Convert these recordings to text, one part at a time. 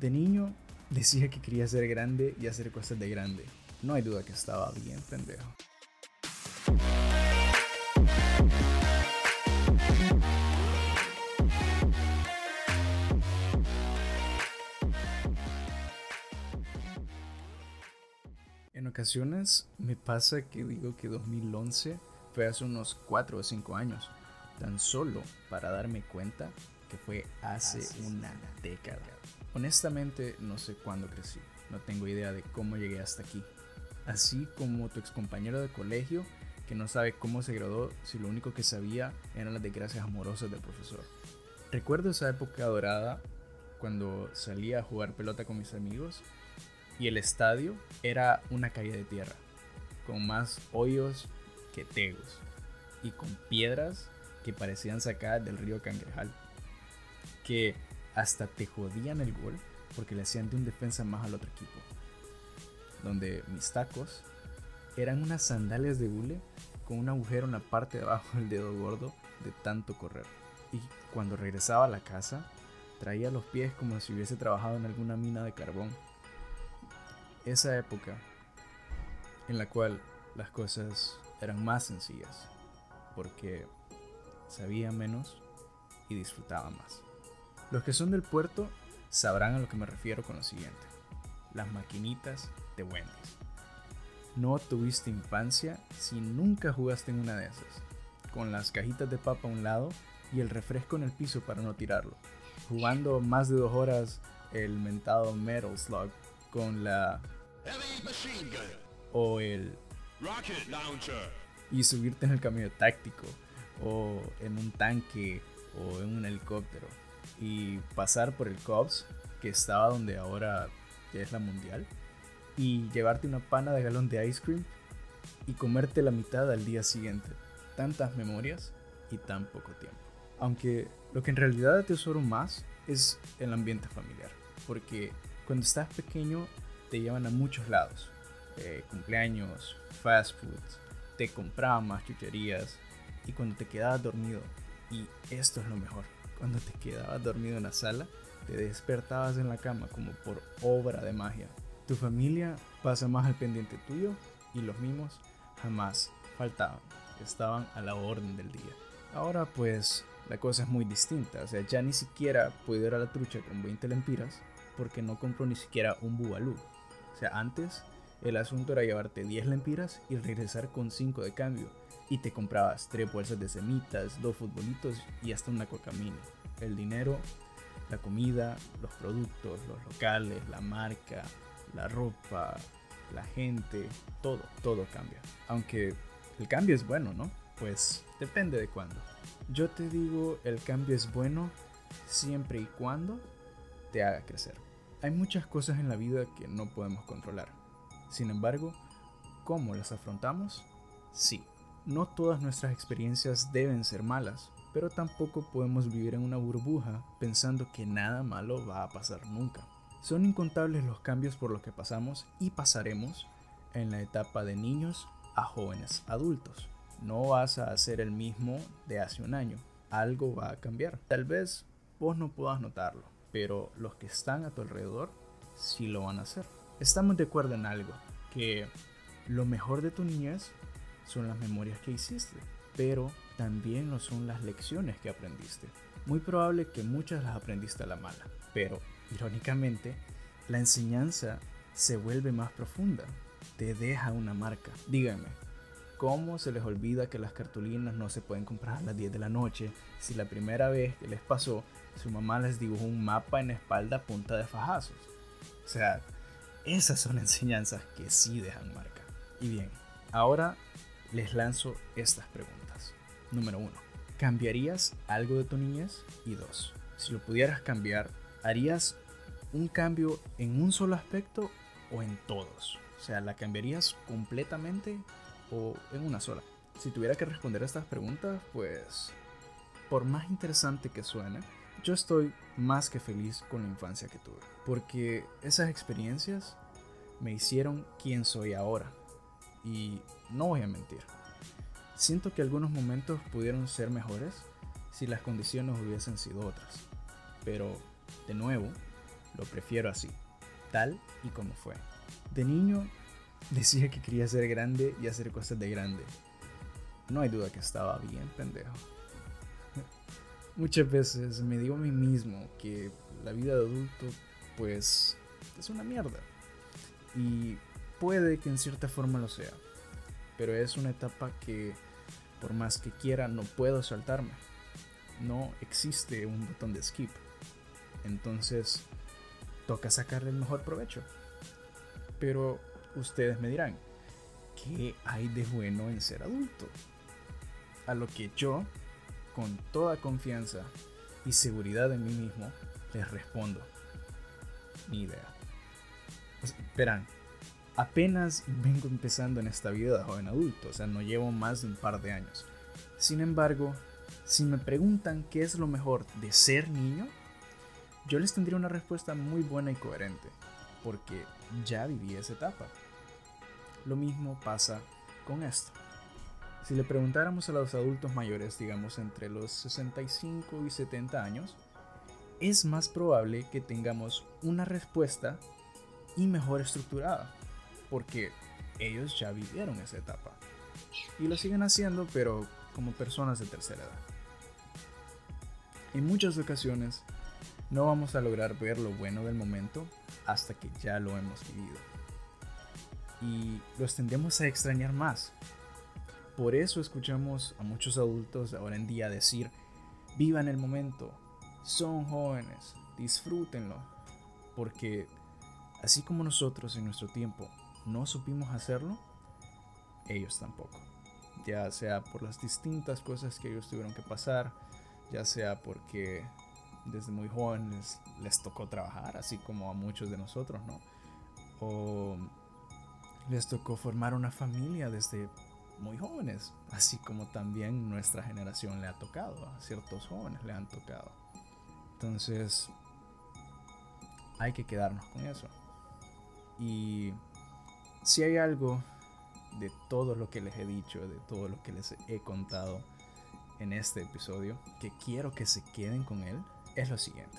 De niño decía que quería ser grande y hacer cosas de grande. No hay duda que estaba bien pendejo. En ocasiones me pasa que digo que 2011 fue hace unos 4 o 5 años, tan solo para darme cuenta que fue hace una década. Honestamente no sé cuándo crecí, no tengo idea de cómo llegué hasta aquí. Así como tu excompañero de colegio que no sabe cómo se graduó si lo único que sabía eran las desgracias amorosas del profesor. Recuerdo esa época dorada cuando salía a jugar pelota con mis amigos y el estadio era una calle de tierra, con más hoyos que tegos y con piedras que parecían sacadas del río Cangrejal, que hasta te jodían el gol porque le hacían de un defensa más al otro equipo. Donde mis tacos eran unas sandalias de hule con un agujero en la parte de abajo del dedo gordo de tanto correr. Y cuando regresaba a la casa, traía los pies como si hubiese trabajado en alguna mina de carbón esa época en la cual las cosas eran más sencillas, porque sabía menos y disfrutaba más. Los que son del puerto sabrán a lo que me refiero con lo siguiente. Las maquinitas de Wendy's. No tuviste infancia si nunca jugaste en una de esas. Con las cajitas de papa a un lado y el refresco en el piso para no tirarlo. Jugando más de dos horas el mentado Metal Slug con la o el Rocket Launcher y subirte en el camión táctico o en un tanque o en un helicóptero y pasar por el Cops que estaba donde ahora ya es la mundial y llevarte una pana de galón de ice cream y comerte la mitad al día siguiente. Tantas memorias y tan poco tiempo. Aunque lo que en realidad atesoro más es el ambiente familiar, porque cuando estás pequeño te llevan a muchos lados. Eh, cumpleaños, fast foods, te compraban más chucherías y cuando te quedabas dormido, y esto es lo mejor, cuando te quedabas dormido en la sala, te despertabas en la cama como por obra de magia. Tu familia pasa más al pendiente tuyo y los mimos jamás faltaban, estaban a la orden del día. Ahora pues la cosa es muy distinta, o sea, ya ni siquiera puedo ir a la trucha con 20 lempiras porque no compro ni siquiera un bubalú. O sea, antes el asunto era llevarte 10 lempiras y regresar con 5 de cambio. Y te comprabas 3 bolsas de semitas, 2 futbolitos y hasta una coca mini. El dinero, la comida, los productos, los locales, la marca, la ropa, la gente, todo, todo cambia. Aunque el cambio es bueno, ¿no? Pues depende de cuándo. Yo te digo, el cambio es bueno siempre y cuando te haga crecer. Hay muchas cosas en la vida que no podemos controlar. Sin embargo, ¿cómo las afrontamos? Sí, no todas nuestras experiencias deben ser malas, pero tampoco podemos vivir en una burbuja pensando que nada malo va a pasar nunca. Son incontables los cambios por los que pasamos y pasaremos en la etapa de niños a jóvenes adultos. No vas a hacer el mismo de hace un año. Algo va a cambiar. Tal vez vos no puedas notarlo, pero los que están a tu alrededor sí lo van a hacer. Estamos de acuerdo en algo, que lo mejor de tu niñez son las memorias que hiciste, pero también lo son las lecciones que aprendiste. Muy probable que muchas las aprendiste a la mala, pero irónicamente, la enseñanza se vuelve más profunda, te deja una marca. Díganme, ¿cómo se les olvida que las cartulinas no se pueden comprar a las 10 de la noche si la primera vez que les pasó su mamá les dibujó un mapa en espalda a punta de fajazos. O sea, esas son enseñanzas que sí dejan marca. Y bien, ahora les lanzo estas preguntas. Número uno, ¿cambiarías algo de tu niñez? Y dos, si lo pudieras cambiar, ¿harías un cambio en un solo aspecto o en todos? O sea, ¿la cambiarías completamente o en una sola? Si tuviera que responder a estas preguntas, pues, por más interesante que suene, yo estoy más que feliz con la infancia que tuve, porque esas experiencias me hicieron quien soy ahora. Y no voy a mentir, siento que algunos momentos pudieron ser mejores si las condiciones hubiesen sido otras. Pero, de nuevo, Lo prefiero así, tal y como fue. De niño decía que quería ser grande y hacer cosas de grande. No hay duda que estaba bien pendejo. Muchas veces me digo a mí mismo que la vida de adulto pues es una mierda. Y puede que en cierta forma lo sea. Pero es una etapa que por más que quiera no puedo saltarme. No existe un botón de skip. Entonces toca sacarle el mejor provecho. Pero ustedes me dirán, ¿qué hay de bueno en ser adulto? A lo que yo, con toda confianza y seguridad en mí mismo, les respondo. Ni idea. verán, apenas vengo empezando en esta vida de joven adulto, o sea, no llevo más de un par de años. Sin embargo, si me preguntan qué es lo mejor de ser niño, yo les tendría una respuesta muy buena y coherente, porque ya viví esa etapa. Lo mismo pasa con esto. Si le preguntáramos a los adultos mayores, digamos entre los 65 y 70 años, es más probable que tengamos una respuesta y mejor estructurada, porque ellos ya vivieron esa etapa. Y lo siguen haciendo, pero como personas de tercera edad. En muchas ocasiones, no vamos a lograr ver lo bueno del momento hasta que ya lo hemos vivido. Y los tendemos a extrañar más. Por eso escuchamos a muchos adultos ahora en día decir, vivan el momento, son jóvenes, disfrútenlo. Porque así como nosotros en nuestro tiempo no supimos hacerlo, ellos tampoco. Ya sea por las distintas cosas que ellos tuvieron que pasar, ya sea porque desde muy jóvenes les tocó trabajar, así como a muchos de nosotros, ¿no? O les tocó formar una familia desde muy jóvenes, así como también nuestra generación le ha tocado, a ciertos jóvenes le han tocado. Entonces, hay que quedarnos con eso. Y si hay algo de todo lo que les he dicho, de todo lo que les he contado en este episodio, que quiero que se queden con él, es lo siguiente.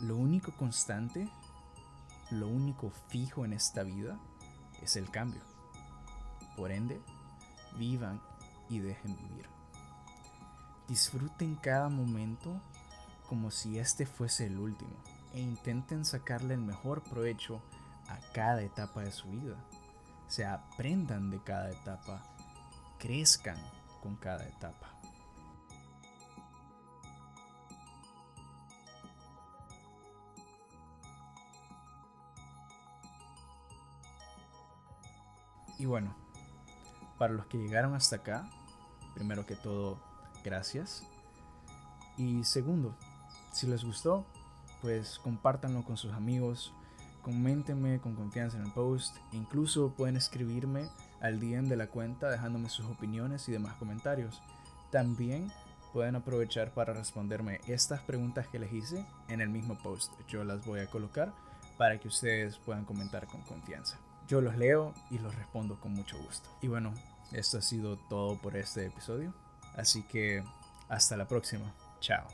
Lo único constante, lo único fijo en esta vida es el cambio. Por ende, vivan y dejen vivir. Disfruten cada momento como si este fuese el último e intenten sacarle el mejor provecho a cada etapa de su vida. Se aprendan de cada etapa, crezcan con cada etapa. Y bueno, para los que llegaron hasta acá, primero que todo, gracias. Y segundo, si les gustó, pues compártanlo con sus amigos, coméntenme con confianza en el post, incluso pueden escribirme al DM de la cuenta dejándome sus opiniones y demás comentarios. También pueden aprovechar para responderme estas preguntas que les hice en el mismo post. Yo las voy a colocar para que ustedes puedan comentar con confianza. Yo los leo y los respondo con mucho gusto. Y bueno, esto ha sido todo por este episodio. Así que hasta la próxima. Chao.